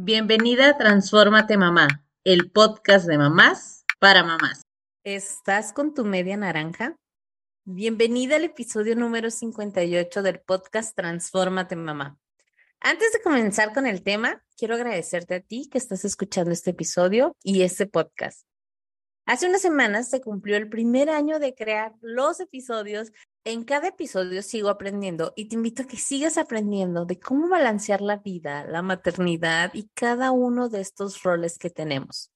Bienvenida a Transfórmate Mamá, el podcast de mamás para mamás. ¿Estás con tu media naranja? Bienvenida al episodio número 58 del podcast Transfórmate Mamá. Antes de comenzar con el tema, quiero agradecerte a ti que estás escuchando este episodio y este podcast. Hace unas semanas se cumplió el primer año de crear los episodios en cada episodio sigo aprendiendo y te invito a que sigas aprendiendo de cómo balancear la vida, la maternidad y cada uno de estos roles que tenemos.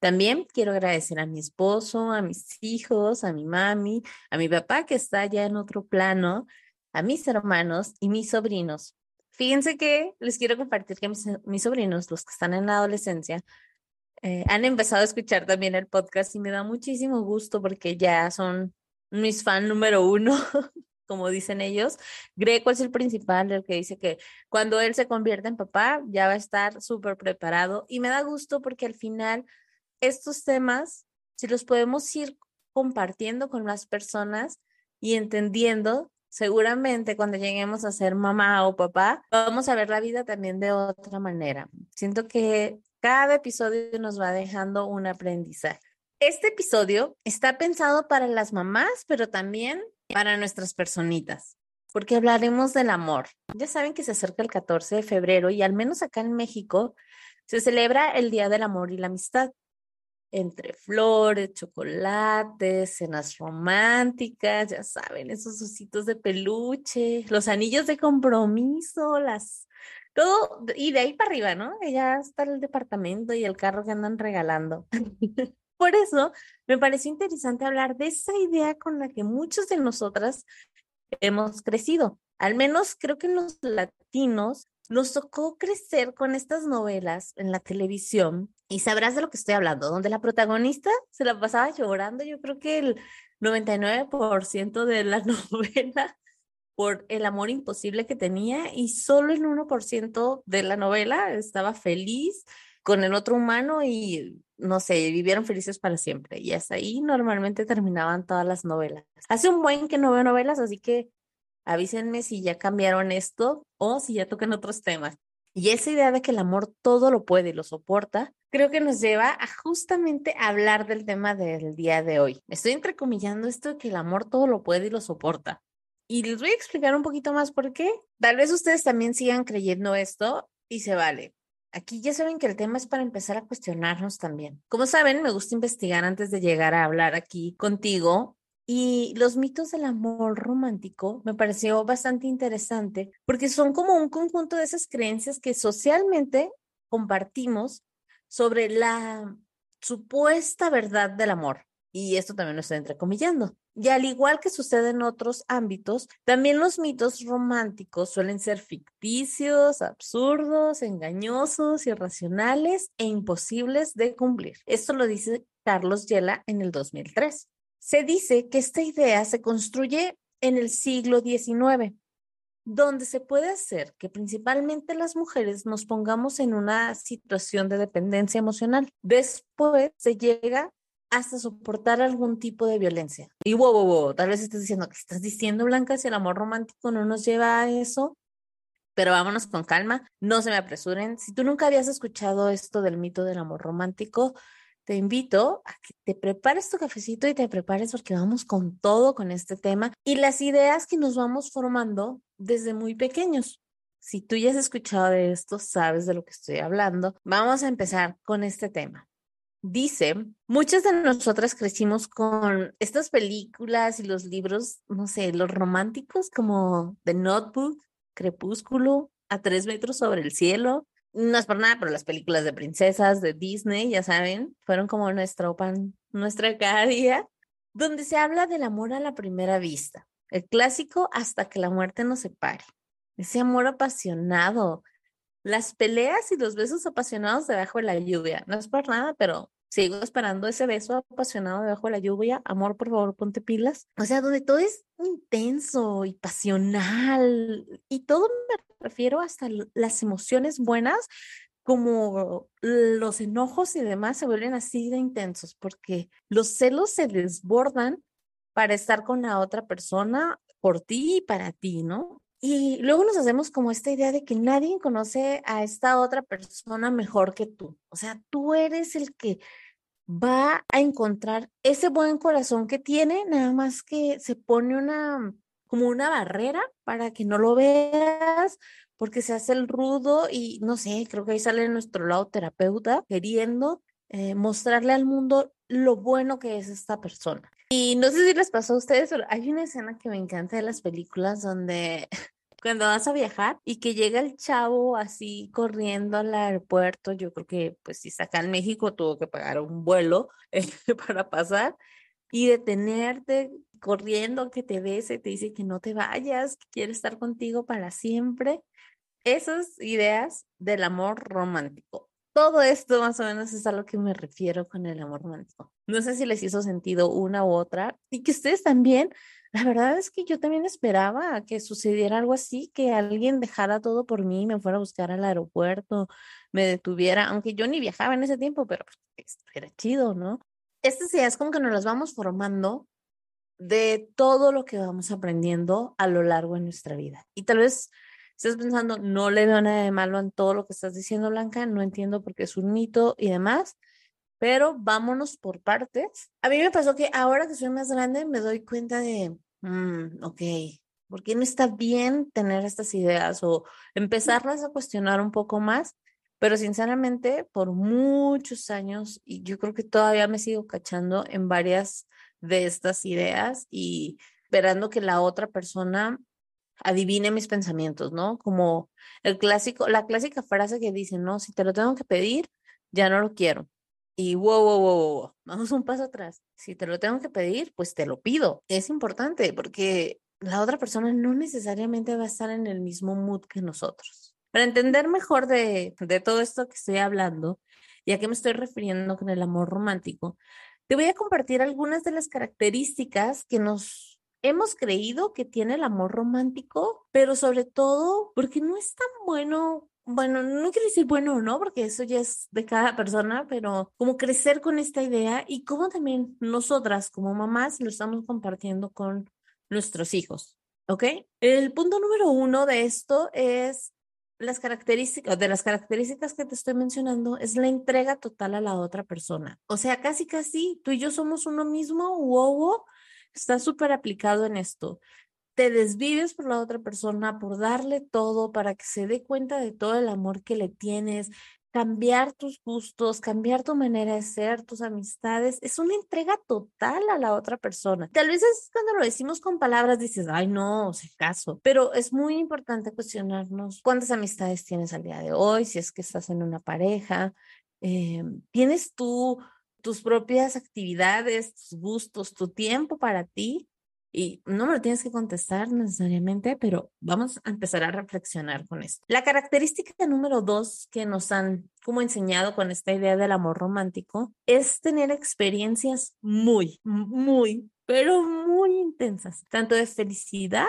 También quiero agradecer a mi esposo, a mis hijos, a mi mami, a mi papá que está ya en otro plano, a mis hermanos y mis sobrinos. Fíjense que les quiero compartir que mis, sobrinos, los que están en la adolescencia, eh, han empezado a escuchar también el podcast y me da muchísimo gusto porque ya son mis fan número uno, como dicen ellos. Greco es el principal, el que dice que cuando él se convierte en papá ya va a estar súper preparado y me da gusto porque al final estos temas, si los podemos ir compartiendo con las personas y entendiendo, seguramente cuando lleguemos a ser mamá o papá, vamos a ver la vida también de otra manera. Siento que cada episodio nos va dejando un aprendizaje. Este episodio está pensado para las mamás, pero también para nuestras personitas, porque hablaremos del amor. Ya saben que se acerca el 14 de febrero y al menos acá en México se celebra el Día del Amor y la Amistad. Entre flores, chocolates, cenas románticas, ya saben, esos ositos de peluche, los anillos de compromiso, las todo, y de ahí para arriba, ¿no? Ya está el departamento y el carro que andan regalando. Por eso me pareció interesante hablar de esa idea con la que muchos de nosotras hemos crecido. Al menos creo que los latinos nos tocó crecer con estas novelas en la televisión y sabrás de lo que estoy hablando, donde la protagonista se la pasaba llorando, yo creo que el 99% de la novela por el amor imposible que tenía y solo el 1% de la novela estaba feliz con el otro humano y no sé, vivieron felices para siempre. Y hasta ahí normalmente terminaban todas las novelas. Hace un buen que no veo novelas, así que avísenme si ya cambiaron esto o si ya tocan otros temas. Y esa idea de que el amor todo lo puede y lo soporta, creo que nos lleva a justamente hablar del tema del día de hoy. Estoy entrecomillando esto de que el amor todo lo puede y lo soporta. Y les voy a explicar un poquito más por qué. Tal vez ustedes también sigan creyendo esto y se vale. Aquí ya saben que el tema es para empezar a cuestionarnos también. Como saben, me gusta investigar antes de llegar a hablar aquí contigo y los mitos del amor romántico me pareció bastante interesante porque son como un conjunto de esas creencias que socialmente compartimos sobre la supuesta verdad del amor. Y esto también lo estoy entrecomillando. Y al igual que sucede en otros ámbitos, también los mitos románticos suelen ser ficticios, absurdos, engañosos, irracionales e imposibles de cumplir. Esto lo dice Carlos Yela en el 2003. Se dice que esta idea se construye en el siglo XIX, donde se puede hacer que principalmente las mujeres nos pongamos en una situación de dependencia emocional. Después se llega hasta soportar algún tipo de violencia. Y wow, wow, wow, tal vez estés diciendo, que estás diciendo, Blanca? Si el amor romántico no nos lleva a eso, pero vámonos con calma, no se me apresuren. Si tú nunca habías escuchado esto del mito del amor romántico, te invito a que te prepares tu cafecito y te prepares porque vamos con todo con este tema y las ideas que nos vamos formando desde muy pequeños. Si tú ya has escuchado de esto, sabes de lo que estoy hablando. Vamos a empezar con este tema dice, muchas de nosotras crecimos con estas películas y los libros, no sé, los románticos como The Notebook, Crepúsculo, A tres metros sobre el cielo. No es por nada, pero las películas de princesas de Disney, ya saben, fueron como nuestro pan, nuestra cada día, donde se habla del amor a la primera vista, el clásico hasta que la muerte nos separe. Ese amor apasionado, las peleas y los besos apasionados debajo de la lluvia. No es por nada, pero sigo esperando ese beso apasionado debajo de la lluvia. Amor, por favor, ponte pilas. O sea, donde todo es intenso y pasional y todo me refiero hasta las emociones buenas como los enojos y demás se vuelven así de intensos porque los celos se desbordan para estar con la otra persona por ti y para ti, ¿no? Y luego nos hacemos como esta idea de que nadie conoce a esta otra persona mejor que tú. O sea, tú eres el que va a encontrar ese buen corazón que tiene, nada más que se pone una como una barrera para que no lo veas, porque se hace el rudo y no sé, creo que ahí sale nuestro lado terapeuta queriendo eh, mostrarle al mundo lo bueno que es esta persona. Y no sé si les pasó a ustedes, pero hay una escena que me encanta de las películas donde cuando vas a viajar y que llega el chavo así corriendo al aeropuerto, yo creo que pues si está acá en México tuvo que pagar un vuelo eh, para pasar y detenerte corriendo que te bese, te dice que no te vayas, que quiere estar contigo para siempre esas ideas del amor romántico. Todo esto más o menos es a lo que me refiero con el amor romántico. No sé si les hizo sentido una u otra y que ustedes también, la verdad es que yo también esperaba que sucediera algo así, que alguien dejara todo por mí, me fuera a buscar al aeropuerto, me detuviera, aunque yo ni viajaba en ese tiempo, pero pues, era chido, ¿no? Estas ideas como que nos las vamos formando de todo lo que vamos aprendiendo a lo largo de nuestra vida. Y tal vez estás pensando, no le veo nada de malo en todo lo que estás diciendo, Blanca, no entiendo por qué es un mito y demás, pero vámonos por partes. A mí me pasó que ahora que soy más grande me doy cuenta de, mm, ok, ¿por qué no está bien tener estas ideas o empezarlas a cuestionar un poco más? Pero sinceramente, por muchos años, y yo creo que todavía me sigo cachando en varias de estas ideas y esperando que la otra persona adivine mis pensamientos, ¿no? Como el clásico, la clásica frase que dice, no, si te lo tengo que pedir, ya no lo quiero. Y wow, wow, wow, wow, vamos un paso atrás. Si te lo tengo que pedir, pues te lo pido. Es importante porque la otra persona no necesariamente va a estar en el mismo mood que nosotros. Para entender mejor de, de todo esto que estoy hablando, y a qué me estoy refiriendo con el amor romántico, te voy a compartir algunas de las características que nos hemos creído que tiene el amor romántico, pero sobre todo porque no es tan bueno bueno, no quiero decir bueno o no, porque eso ya es de cada persona, pero como crecer con esta idea y como también nosotras como mamás lo estamos compartiendo con nuestros hijos, ¿ok? El punto número uno de esto es las características, de las características que te estoy mencionando, es la entrega total a la otra persona. O sea, casi, casi tú y yo somos uno mismo, wow, está súper aplicado en esto. Te desvives por la otra persona, por darle todo para que se dé cuenta de todo el amor que le tienes, cambiar tus gustos, cambiar tu manera de ser, tus amistades, es una entrega total a la otra persona. Tal vez es cuando lo decimos con palabras, dices, ay, no, se caso, pero es muy importante cuestionarnos cuántas amistades tienes al día de hoy, si es que estás en una pareja, eh, tienes tú tus propias actividades, tus gustos, tu tiempo para ti. Y no me lo tienes que contestar necesariamente, pero vamos a empezar a reflexionar con esto. La característica número dos que nos han como enseñado con esta idea del amor romántico es tener experiencias muy, muy, pero muy intensas, tanto de felicidad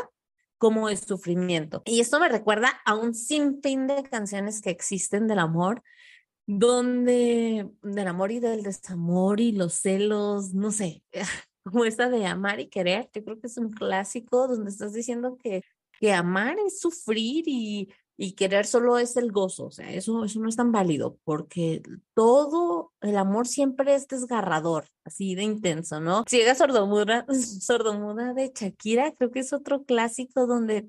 como de sufrimiento. Y esto me recuerda a un sinfín de canciones que existen del amor donde del amor y del desamor y los celos, no sé, como esta de amar y querer, yo creo que es un clásico donde estás diciendo que, que amar es sufrir y, y querer solo es el gozo, o sea, eso, eso no es tan válido porque todo el amor siempre es desgarrador, así de intenso, ¿no? Ciega sordomuda, sordomuda de Shakira, creo que es otro clásico donde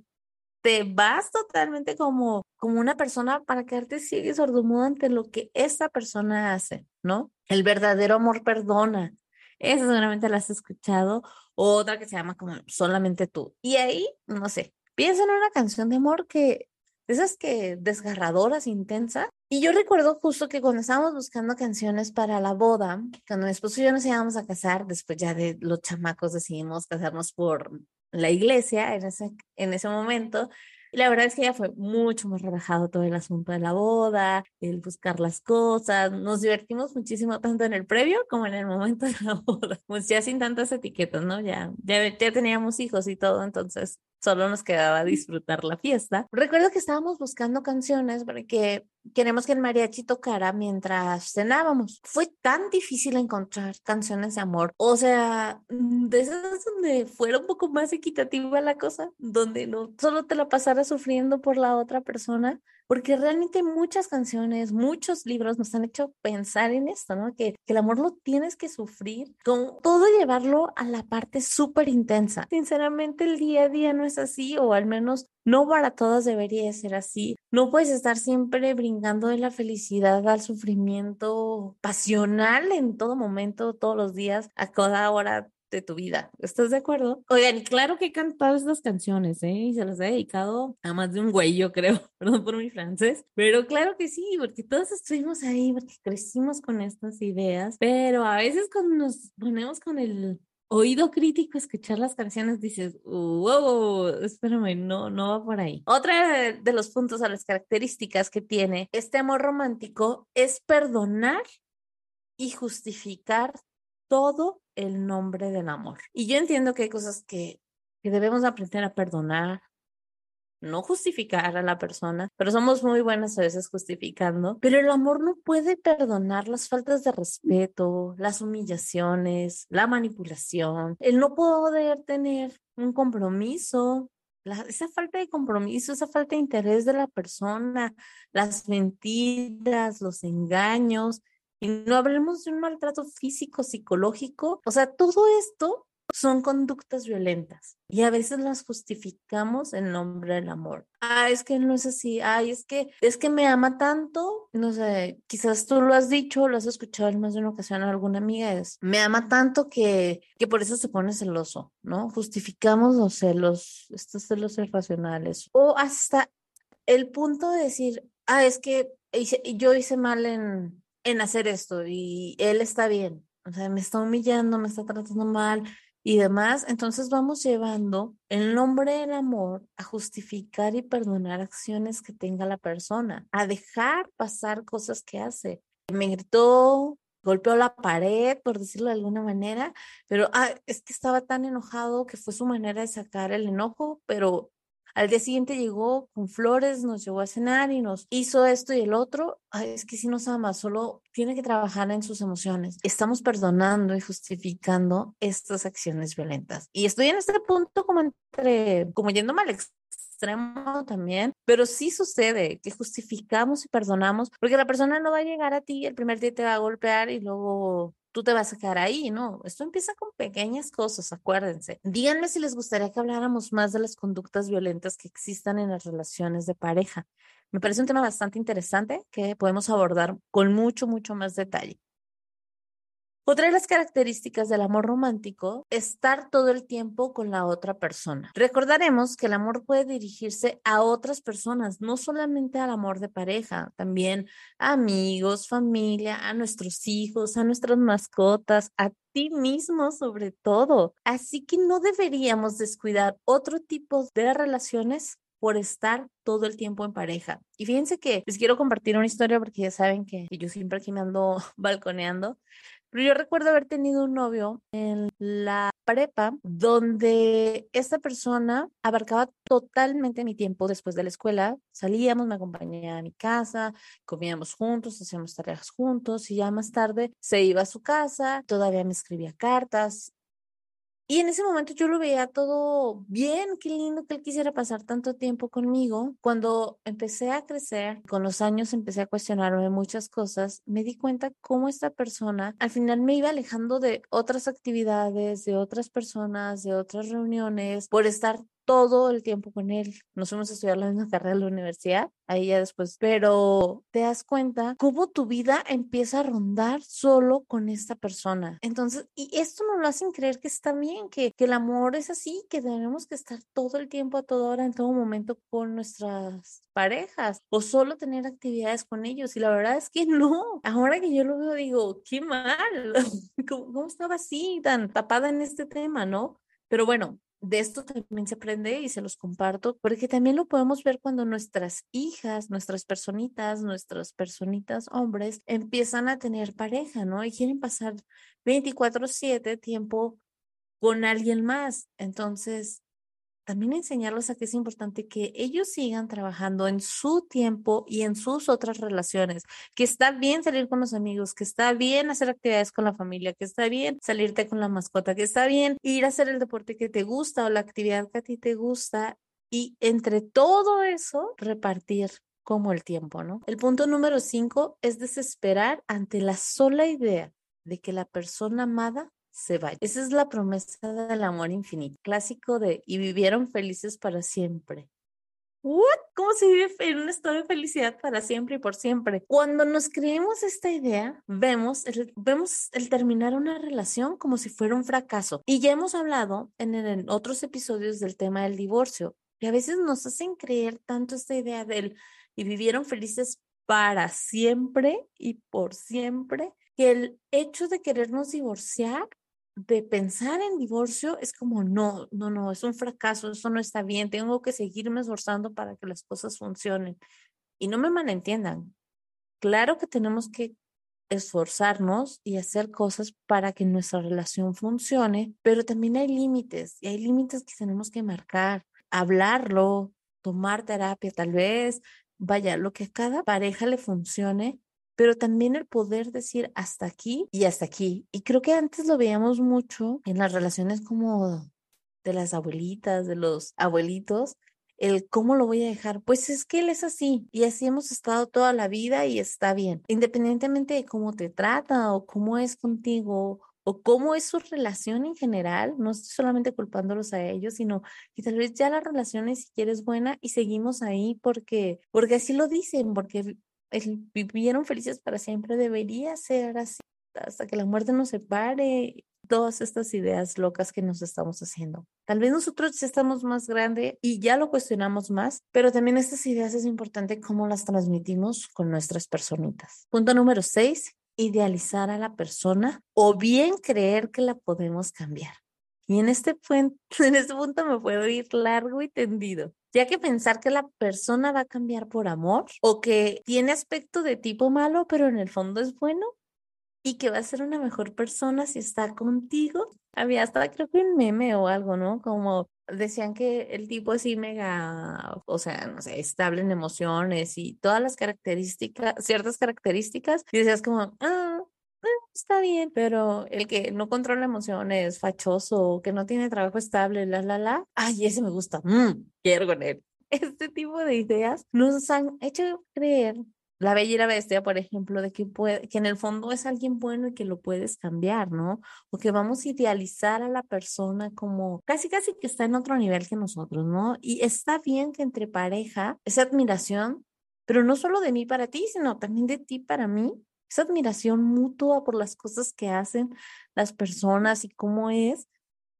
te vas totalmente como, como una persona para quedarte ciego y sordomudo ante lo que esa persona hace, ¿no? El verdadero amor perdona. Esa seguramente la has escuchado. Otra que se llama como Solamente tú. Y ahí, no sé, piensa en una canción de amor que, esas que desgarradoras, intensas. Y yo recuerdo justo que cuando estábamos buscando canciones para la boda, cuando mi esposo y yo nos íbamos a casar, después ya de los chamacos decidimos casarnos por la iglesia en ese, en ese momento. Y la verdad es que ya fue mucho más relajado todo el asunto de la boda, el buscar las cosas. Nos divertimos muchísimo tanto en el previo como en el momento de la boda. Pues ya sin tantas etiquetas, ¿no? Ya, ya, ya teníamos hijos y todo, entonces solo nos quedaba disfrutar la fiesta. Recuerdo que estábamos buscando canciones porque queremos que el mariachi tocara mientras cenábamos. Fue tan difícil encontrar canciones de amor. O sea, de esas donde fuera un poco más equitativa la cosa, donde no solo te la pasara sufriendo por la otra persona, porque realmente muchas canciones, muchos libros nos han hecho pensar en esto, ¿no? Que, el amor lo tienes que sufrir, con todo llevarlo a la parte súper intensa. Sinceramente, el día a día no es así, o al menos no para todos debería ser así. No puedes estar siempre brincando de la felicidad al sufrimiento pasional en todo momento, todos los días, a cada hora de tu vida. ¿Estás de acuerdo? Oigan, y claro que he cantado estas canciones, ¿eh? Y se las he dedicado a más de un güey, yo creo, perdón por mi francés, pero claro que sí, porque todos estuvimos ahí, porque crecimos con estas ideas, pero a veces cuando nos ponemos con el oído crítico escuchar las canciones dices, wow, espérame, no, no va por ahí. Otra de los puntos a las características que tiene este amor romántico es perdonar y justificar todo el nombre del amor. Y yo entiendo que hay cosas que, que debemos aprender a perdonar, no justificar a la persona, pero somos muy buenas a veces justificando. Pero el amor no puede perdonar las faltas de respeto, las humillaciones, la manipulación, el no poder tener un compromiso. esa falta de compromiso, esa falta de interés de la persona, las mentiras, los engaños, y no hablemos de un maltrato físico, psicológico. O sea, todo esto son conductas violentas y a veces las justificamos en nombre del amor. Ah, es que no es así. Ay, es que es que me ama tanto. No sé, quizás tú lo has dicho, lo has escuchado en más de una ocasión a alguna amiga. Es me ama tanto que, que por eso se pone celoso, ¿no? Justificamos los celos, estos celos irracionales. O hasta el punto de decir, ah, es que yo hice mal en, en hacer esto y él está bien, o sea, me está humillando, me está tratando mal y demás, entonces vamos llevando el nombre del amor a justificar y perdonar acciones que tenga la persona, a dejar pasar cosas que hace. Me gritó, golpeó la pared, por decirlo de alguna manera, pero ah, es que estaba tan enojado que fue su manera de sacar el enojo, pero al día siguiente llegó con flores, nos llevó a cenar y nos hizo esto y el otro. es que si nos ama, solo tiene que trabajar en sus emociones. Estamos perdonando y justificando estas acciones violentas. Y estoy en este punto como entre, como yendo mal extremo también, pero sí sucede que justificamos y perdonamos porque la persona no va a llegar a ti el primer día te va a golpear y luego tú te vas a quedar ahí, ¿no? Esto empieza con pequeñas cosas, acuérdense. Díganme si les gustaría que habláramos más de las conductas violentas que existan en las relaciones de pareja. Me parece un tema bastante interesante que podemos abordar con mucho, mucho más detalle. Otra de las características del amor romántico es estar todo el tiempo con la otra persona. Recordaremos que el amor puede dirigirse a otras personas, no solamente al amor de pareja, también a amigos, familia, a nuestros hijos, a nuestras mascotas, a ti mismo sobre todo. Así que no deberíamos descuidar otro tipo de relaciones por estar todo el tiempo en pareja. Y fíjense que les quiero compartir una historia porque ya saben que yo siempre aquí me ando balconeando. Pero yo recuerdo haber tenido un novio en la prepa donde esta persona abarcaba totalmente mi tiempo después de la escuela. Salíamos, me acompañaba a mi casa, comíamos juntos, hacíamos tareas juntos y ya más tarde se iba a su casa, todavía me escribía cartas y en ese momento yo lo veía todo bien, qué lindo que él quisiera pasar tanto tiempo conmigo. Cuando empecé a crecer, con los años empecé a cuestionarme muchas cosas, me di cuenta cómo esta persona al final me iba alejando de otras actividades, de otras personas, de otras reuniones, por estar todo el tiempo con él. Nos fuimos a estudiar la misma carrera en la universidad, ahí ya después, pero te das cuenta cómo tu vida empieza a rondar solo con esta persona. Entonces, y esto nos lo hacen creer que está bien, que, que el amor es así, que tenemos que estar todo el tiempo, a toda hora, en todo momento con nuestras parejas o solo tener actividades con ellos. Y la verdad es que no. Ahora que yo lo veo, digo, qué mal. ¿Cómo, cómo estaba así, tan tapada en este tema, no? Pero bueno, de esto también se aprende y se los comparto, porque también lo podemos ver cuando nuestras hijas, nuestras personitas, nuestras personitas hombres empiezan a tener pareja, ¿no? Y quieren pasar 24/7 tiempo con alguien más. Entonces, también enseñarles a que es importante que ellos sigan trabajando en su tiempo y en sus otras relaciones, que está bien salir con los amigos, que está bien hacer actividades con la familia, que está bien salirte con la mascota, que está bien ir a hacer el deporte que te gusta o la actividad que a ti te gusta y entre todo eso repartir como el tiempo, ¿no? El punto número cinco es desesperar ante la sola idea de que la persona amada se vaya. Esa es la promesa del amor infinito, clásico de y vivieron felices para siempre. ¿What? ¿Cómo se vive en un estado de felicidad para siempre y por siempre? Cuando nos creemos esta idea, vemos el, vemos el terminar una relación como si fuera un fracaso. Y ya hemos hablado en, en otros episodios del tema del divorcio, que a veces nos hacen creer tanto esta idea del y vivieron felices para siempre y por siempre, que el hecho de querernos divorciar, de pensar en divorcio, es como, no, no, no, es un fracaso, eso no está bien, tengo que seguirme esforzando para que las cosas funcionen. Y no me malentiendan, claro que tenemos que esforzarnos y hacer cosas para que nuestra relación funcione, pero también hay límites y hay límites que tenemos que marcar, hablarlo, tomar terapia tal vez, vaya, lo que a cada pareja le funcione, pero también el poder decir hasta aquí y hasta aquí. Y creo que antes lo veíamos mucho en las relaciones como de las abuelitas, de los abuelitos, el cómo lo voy a dejar. Pues es que él es así y así hemos estado toda la vida y está bien, independientemente de cómo te trata o cómo es contigo o cómo es su relación en general, no estoy solamente culpándolos a ellos, sino que tal vez ya la relación es si quieres buena y seguimos ahí porque, porque así lo dicen, porque vivieron felices para siempre, debería ser así, hasta que la muerte nos separe, todas estas ideas locas que nos estamos haciendo. Tal vez nosotros ya estamos más grande y ya lo cuestionamos más, pero también estas ideas es importante cómo las transmitimos con nuestras personitas. Punto número seis, idealizar a la persona o bien creer que la podemos cambiar. Y en este, en este punto me puedo ir largo y tendido, ya que pensar que la persona va a cambiar por amor o que tiene aspecto de tipo malo, pero en el fondo es bueno y que va a ser una mejor persona si está contigo. Había hasta creo que un meme o algo, ¿no? Como decían que el tipo así mega, o sea, no sé, estable en emociones y todas las características, ciertas características, y decías como, ah, está bien, pero el que no controla emociones, fachoso, que no tiene trabajo estable, la, la, la, ay, ese me gusta, mm, quiero con él. Este tipo de ideas nos han hecho creer la bella y la bestia, por ejemplo, de que, puede, que en el fondo es alguien bueno y que lo puedes cambiar, ¿no? O que vamos a idealizar a la persona como casi, casi que está en otro nivel que nosotros, ¿no? Y está bien que entre pareja, esa admiración, pero no solo de mí para ti, sino también de ti para mí, esa admiración mutua por las cosas que hacen las personas y cómo es,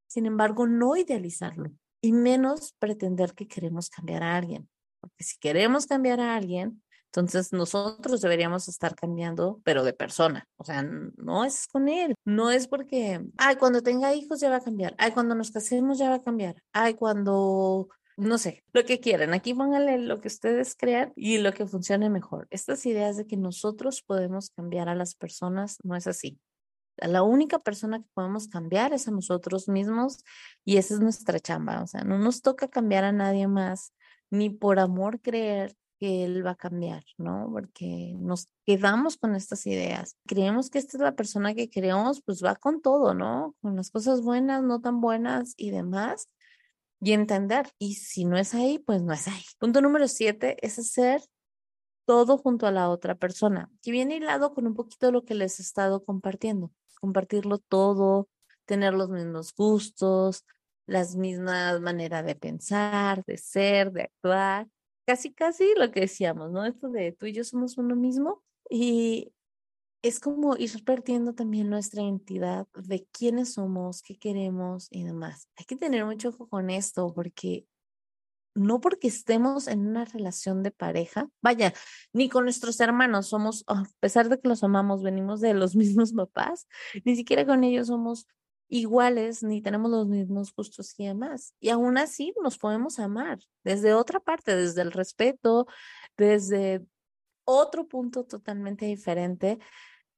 sin embargo, no idealizarlo y menos pretender que queremos cambiar a alguien. Porque si queremos cambiar a alguien, entonces nosotros deberíamos estar cambiando, pero de persona. O sea, no es con él. No es porque, ay, cuando tenga hijos ya va a cambiar. Ay, cuando nos casemos ya va a cambiar. Ay, cuando no sé, lo que quieran. Aquí pónganle lo que ustedes crean y lo que funcione mejor. Estas ideas de que nosotros podemos cambiar a las personas no es así. La única persona que podemos cambiar es a nosotros mismos y esa es nuestra chamba. O sea, no nos toca cambiar a nadie más, ni por amor creer que él va a cambiar, ¿no? Porque nos quedamos con estas ideas. Creemos que esta es la persona que queremos, pues va con todo, ¿no? Con las cosas buenas, no tan buenas y demás. Y entender. Y si no es ahí, pues no es ahí. Punto número siete es hacer todo junto a la otra persona, que viene hilado con un poquito de lo que les he estado compartiendo. Compartirlo todo, tener los mismos gustos, las mismas maneras de pensar, de ser, de actuar casi, casi lo que decíamos, ¿no? Esto de tú y yo somos uno mismo y es como ir perdiendo también nuestra identidad de quiénes somos, qué queremos y demás. Hay que tener mucho ojo con esto porque no porque estemos en una relación de pareja, vaya, ni con nuestros hermanos somos, a pesar de que los amamos, venimos de los mismos papás, ni siquiera con ellos somos iguales ni tenemos los mismos gustos y demás. Y aún así nos podemos amar desde otra parte, desde el respeto, desde otro punto totalmente diferente,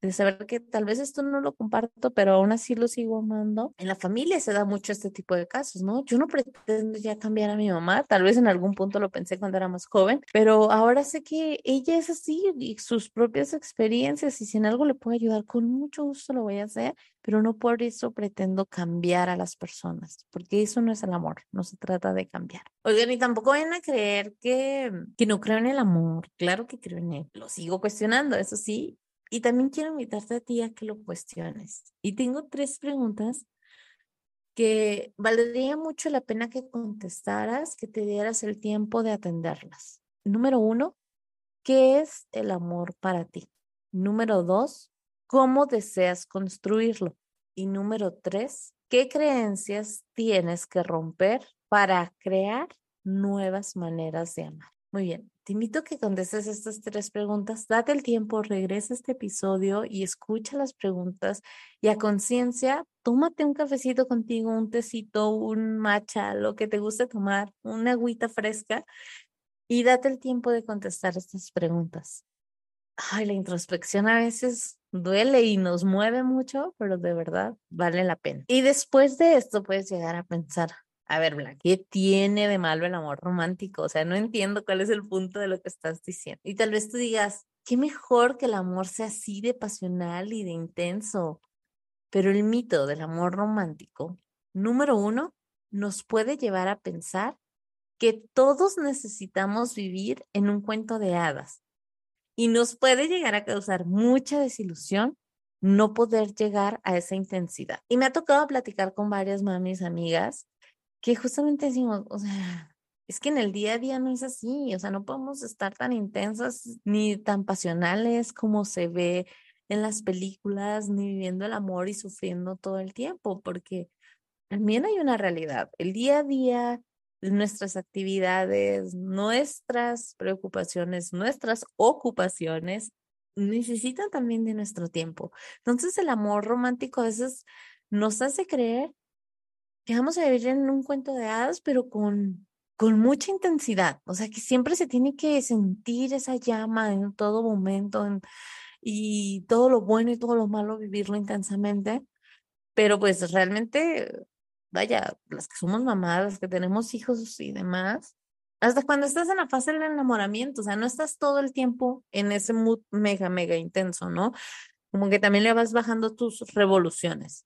de saber que tal vez esto no lo comparto, pero aún así lo sigo amando. En la familia se da mucho este tipo de casos, ¿no? Yo no pretendo ya cambiar a mi mamá, tal vez en algún punto lo pensé cuando era más joven, pero ahora sé que ella es así y sus propias experiencias y si en algo le puedo ayudar, con mucho gusto lo voy a hacer, pero no por eso pretendo cambiar a las personas, porque eso no es el amor, no se trata de cambiar. Oigan, y tampoco vayan a creer que, que no creo en el amor, claro que creo en él, lo sigo cuestionando, eso sí, y también quiero invitarte a ti a que lo cuestiones. Y tengo tres preguntas que valdría mucho la pena que contestaras, que te dieras el tiempo de atenderlas. Número uno, ¿qué es el amor para ti? Número dos, ¿cómo deseas construirlo? Y número tres, ¿qué creencias tienes que romper para crear nuevas maneras de amar? Muy bien, te invito a que contestes estas tres preguntas, date el tiempo, regresa a este episodio y escucha las preguntas y a conciencia, tómate un cafecito contigo, un tecito, un matcha, lo que te guste tomar, una agüita fresca y date el tiempo de contestar estas preguntas. Ay, la introspección a veces duele y nos mueve mucho, pero de verdad vale la pena. Y después de esto puedes llegar a pensar, a ver, ¿qué tiene de malo el amor romántico? O sea, no entiendo cuál es el punto de lo que estás diciendo. Y tal vez tú digas, qué mejor que el amor sea así de pasional y de intenso. Pero el mito del amor romántico, número uno, nos puede llevar a pensar que todos necesitamos vivir en un cuento de hadas y nos puede llegar a causar mucha desilusión no poder llegar a esa intensidad. Y me ha tocado platicar con varias mamis amigas que justamente decimos, o sea, es que en el día a día no es así, o sea, no podemos estar tan intensas ni tan pasionales como se ve en las películas, ni viviendo el amor y sufriendo todo el tiempo, porque también hay una realidad. El día a día, nuestras actividades, nuestras preocupaciones, nuestras ocupaciones necesitan también de nuestro tiempo. Entonces el amor romántico a veces nos hace creer que vamos a vivir en un cuento de hadas, pero con, con mucha intensidad. O sea, que siempre se tiene que sentir esa llama en todo momento y todo lo bueno y todo lo malo vivirlo intensamente. Pero pues realmente, vaya, las que somos mamás, las que tenemos hijos y demás, hasta cuando estás en la fase del enamoramiento, o sea, no estás todo el tiempo en ese mood mega, mega intenso, ¿no? Como que también le vas bajando tus revoluciones.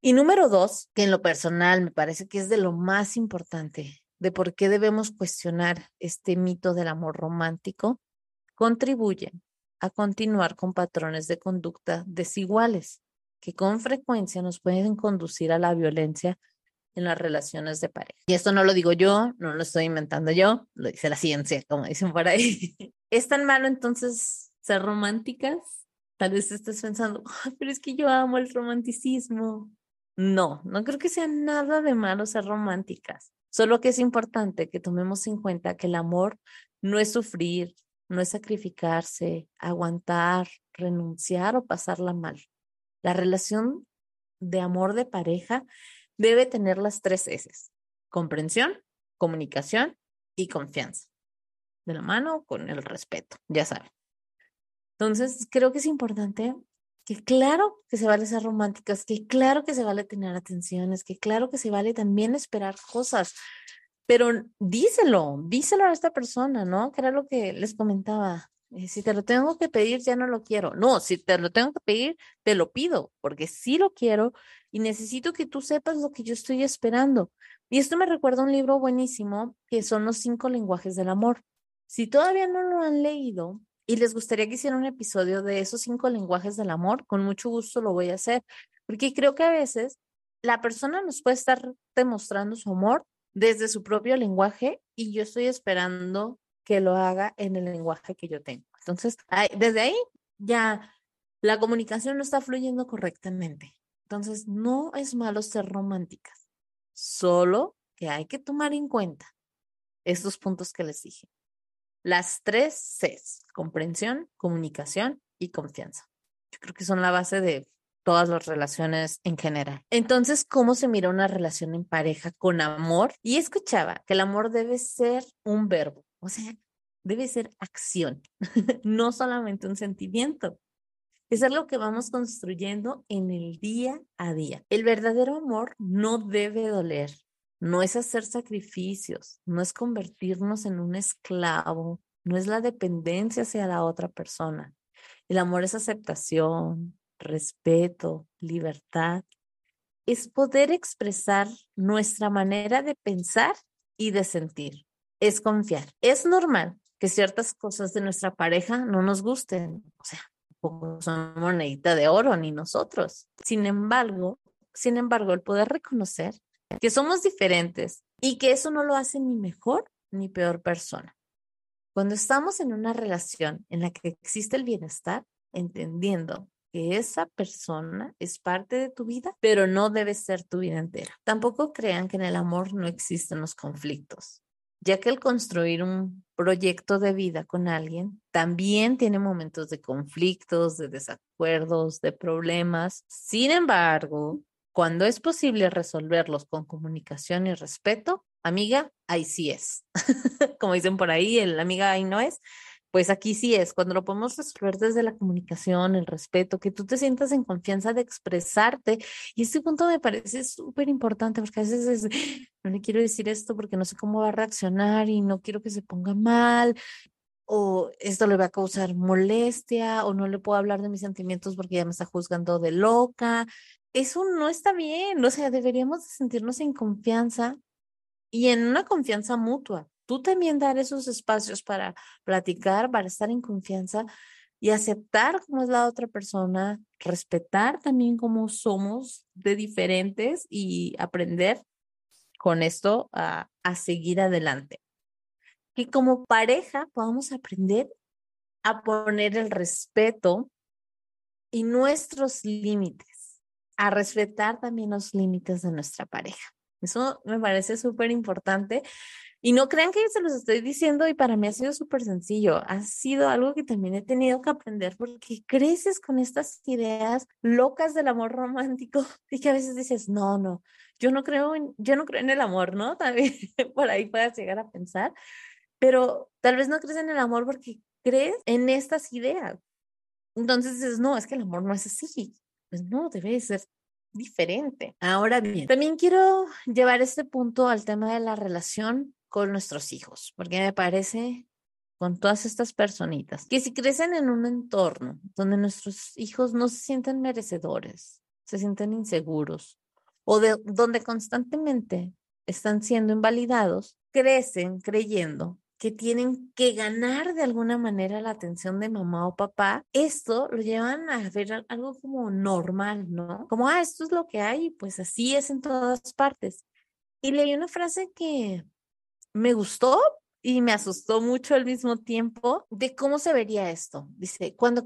Y número dos, que en lo personal me parece que es de lo más importante, de por qué debemos cuestionar este mito del amor romántico, contribuyen a continuar con patrones de conducta desiguales que con frecuencia nos pueden conducir a la violencia en las relaciones de pareja. Y esto no lo digo yo, no lo estoy inventando yo, lo dice la ciencia, como dicen por ahí. ¿Es tan malo entonces ser románticas? Tal vez estés pensando, pero es que yo amo el romanticismo. No, no creo que sea nada de malo ser románticas. Solo que es importante que tomemos en cuenta que el amor no es sufrir, no es sacrificarse, aguantar, renunciar o pasarla mal. La relación de amor de pareja debe tener las tres S, comprensión, comunicación y confianza. De la mano con el respeto, ya saben. Entonces, creo que es importante que claro que se vale ser románticas, que claro que se vale tener atenciones, que claro que se vale también esperar cosas, pero díselo, díselo a esta persona, ¿no? Que era lo que les comentaba. Eh, si te lo tengo que pedir, ya no lo quiero. No, si te lo tengo que pedir, te lo pido, porque sí lo quiero y necesito que tú sepas lo que yo estoy esperando. Y esto me recuerda un libro buenísimo que son los cinco lenguajes del amor. Si todavía no lo han leído, y les gustaría que hiciera un episodio de esos cinco lenguajes del amor, con mucho gusto lo voy a hacer, porque creo que a veces la persona nos puede estar demostrando su amor desde su propio lenguaje y yo estoy esperando que lo haga en el lenguaje que yo tengo. Entonces, desde ahí ya la comunicación no está fluyendo correctamente. Entonces, no es malo ser románticas, solo que hay que tomar en cuenta estos puntos que les dije. Las tres Cs, comprensión, comunicación y confianza. Yo creo que son la base de todas las relaciones en general. Entonces, ¿cómo se mira una relación en pareja con amor? Y escuchaba que el amor debe ser un verbo, o sea, debe ser acción, no solamente un sentimiento. Es algo que vamos construyendo en el día a día. El verdadero amor no debe doler, no es hacer sacrificios, no es convertirnos en un esclavo, no es la dependencia hacia la otra persona. El amor es aceptación, respeto, libertad. Es poder expresar nuestra manera de pensar y de sentir. Es confiar. Es normal que ciertas cosas de nuestra pareja no nos gusten. O sea, tampoco son monedita de oro ni nosotros. Sin embargo, sin embargo, el poder reconocer que somos diferentes y que eso no lo hace ni mejor ni peor persona. Cuando estamos en una relación en la que existe el bienestar, entendiendo que esa persona es parte de tu vida, pero no debe ser tu vida entera. Tampoco crean que en el amor no existen los conflictos, ya que el construir un proyecto de vida con alguien también tiene momentos de conflictos, de desacuerdos, de problemas. Sin embargo, cuando es posible resolverlos con comunicación y respeto, amiga, ahí sí es. Como dicen por ahí, el amiga ahí no es pues aquí sí es, cuando lo podemos resolver desde la comunicación, el respeto, que tú te sientas en confianza de expresarte. Y este punto me parece súper importante porque a veces es, no le quiero decir esto porque no sé cómo va a reaccionar y no quiero que se ponga mal, o esto le va a causar molestia, o no le puedo hablar de mis sentimientos porque ya me está juzgando de loca. Eso no está bien, o sea, deberíamos sentirnos en confianza y en una confianza mutua tú también dar esos espacios para platicar, para estar en confianza y aceptar cómo es la otra persona, respetar también cómo somos de diferentes y aprender con esto a, a seguir adelante. Que como pareja podamos aprender a poner el respeto y nuestros límites, a respetar también los límites de nuestra pareja. Eso me parece súper importante y no crean que se los estoy diciendo y para mí ha sido súper sencillo. Ha sido algo que también he tenido que aprender porque creces con estas ideas locas del amor romántico y que a veces dices, no, no, yo no creo en, yo no creo en el amor, ¿no? También por ahí puedas llegar a pensar, pero tal vez no crees en el amor porque crees en estas ideas. Entonces dices, no, es que el amor no es así. Pues no, debe ser diferente. Ahora bien, también quiero llevar este punto al tema de la relación con nuestros hijos, porque me parece con todas estas personitas, que si crecen en un entorno donde nuestros hijos no se sienten merecedores, se sienten inseguros, o de, donde constantemente están siendo invalidados, crecen creyendo que tienen que ganar de alguna manera la atención de mamá o papá, esto lo llevan a ver algo como normal, ¿no? Como, ah, esto es lo que hay, pues así es en todas partes. Y leí una frase que me gustó y me asustó mucho al mismo tiempo de cómo se vería esto. Dice, cuando,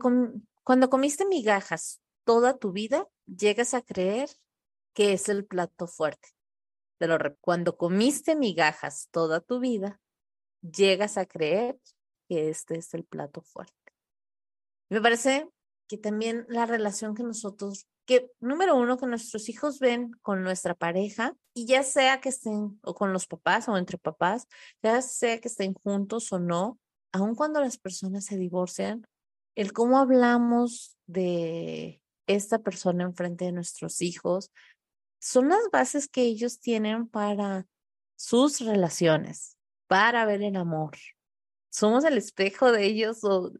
cuando comiste migajas toda tu vida, llegas a creer que es el plato fuerte. Pero cuando comiste migajas toda tu vida, llegas a creer que este es el plato fuerte. Me parece que también la relación que nosotros que, número uno, que nuestros hijos ven con nuestra pareja y ya sea que estén o con los papás o entre papás, ya sea que estén juntos o no, aun cuando las personas se divorcian, el cómo hablamos de esta persona enfrente de nuestros hijos son las bases que ellos tienen para sus relaciones, para ver el amor. Somos el espejo de ellos o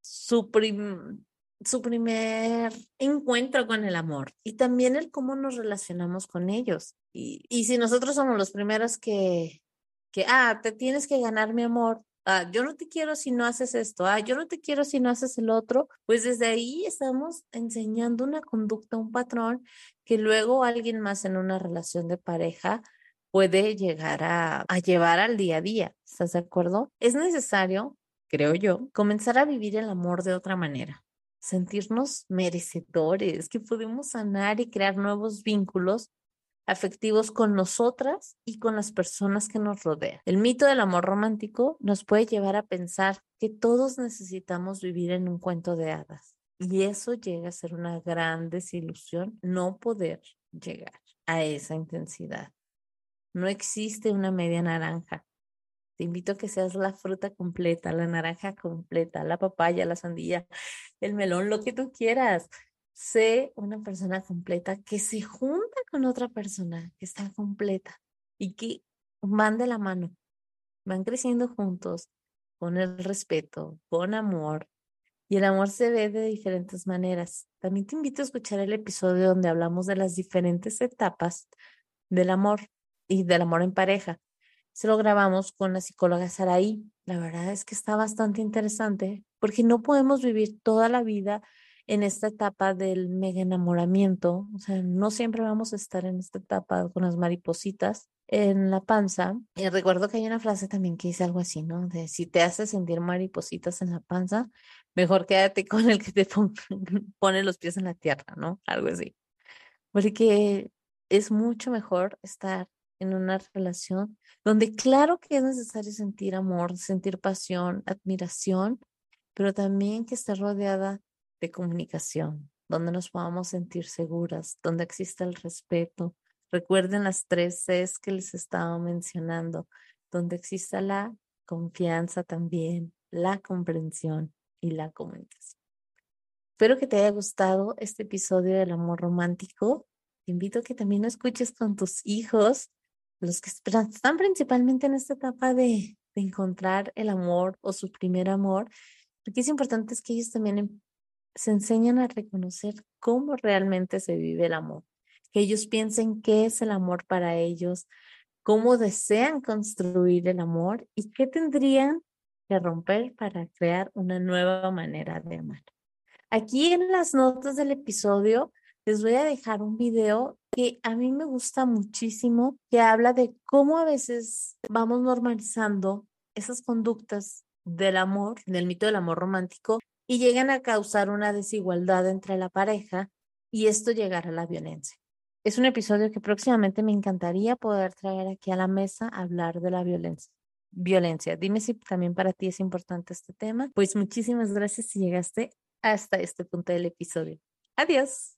su, prim su primer encuentro con el amor y también el cómo nos relacionamos con ellos. Y, y si nosotros somos los primeros que, que, ah, te tienes que ganar mi amor, ah, yo no te quiero si no haces esto, ah, yo no te quiero si no haces el otro, pues desde ahí estamos enseñando una conducta, un patrón que luego alguien más en una relación de pareja puede llegar a, llevar al día a día. ¿Estás de acuerdo? Es necesario, creo yo, comenzar a vivir el amor de otra manera sentirnos merecedores, que podemos sanar y crear nuevos vínculos afectivos con nosotras y con las personas que nos rodean. El mito del amor romántico nos puede llevar a pensar que todos necesitamos vivir en un cuento de hadas y eso llega a ser una gran desilusión no poder llegar a esa intensidad. No existe una media naranja. Te invito a que seas la fruta completa, la naranja completa, la papaya, la sandía, el melón, lo que tú quieras. Sé una persona completa que se junta con otra persona que está completa y que van de la mano, van creciendo juntos con el respeto, con amor. Y el amor se ve de diferentes maneras. También te invito a escuchar el episodio donde hablamos de las diferentes etapas del amor y del amor en pareja se lo grabamos con la psicóloga Saraí. La verdad es que está bastante interesante porque no podemos vivir toda la vida en esta etapa del mega enamoramiento. O sea, no siempre vamos a estar en esta etapa con las maripositas en la panza. Y recuerdo que hay una frase también que dice algo así, ¿no? De si te hace sentir maripositas en la panza, mejor quédate con el que te pone los pies en la tierra, ¿no? Algo así. Porque es mucho mejor estar en una relación donde claro que es necesario sentir amor, sentir pasión, admiración, pero también que esté rodeada de comunicación, donde nos podamos sentir seguras, donde exista el respeto. Recuerden las tres Cs que les estaba mencionando, donde exista la confianza también, la comprensión y la comunicación. Espero que te haya gustado este episodio del amor romántico. Te invito a que también lo escuches con tus hijos los que están principalmente en esta etapa de, encontrar el amor o su primer amor, porque es importante es que ellos también em, se enseñan a reconocer cómo realmente se vive el amor, que ellos piensen qué es el amor para ellos, cómo desean construir el amor y qué tendrían que romper para crear una nueva manera de amar. Aquí en las notas del episodio les voy a dejar un video que a mí me gusta muchísimo, que habla de cómo a veces vamos normalizando esas conductas del amor, del mito del amor romántico, y llegan a causar una desigualdad entre la pareja y esto llegar a la violencia. Es un episodio que próximamente me encantaría poder traer aquí a la mesa a hablar de la violencia. Violencia. Dime si también para ti es importante este tema. Pues muchísimas gracias si llegaste hasta este punto del episodio. Adiós.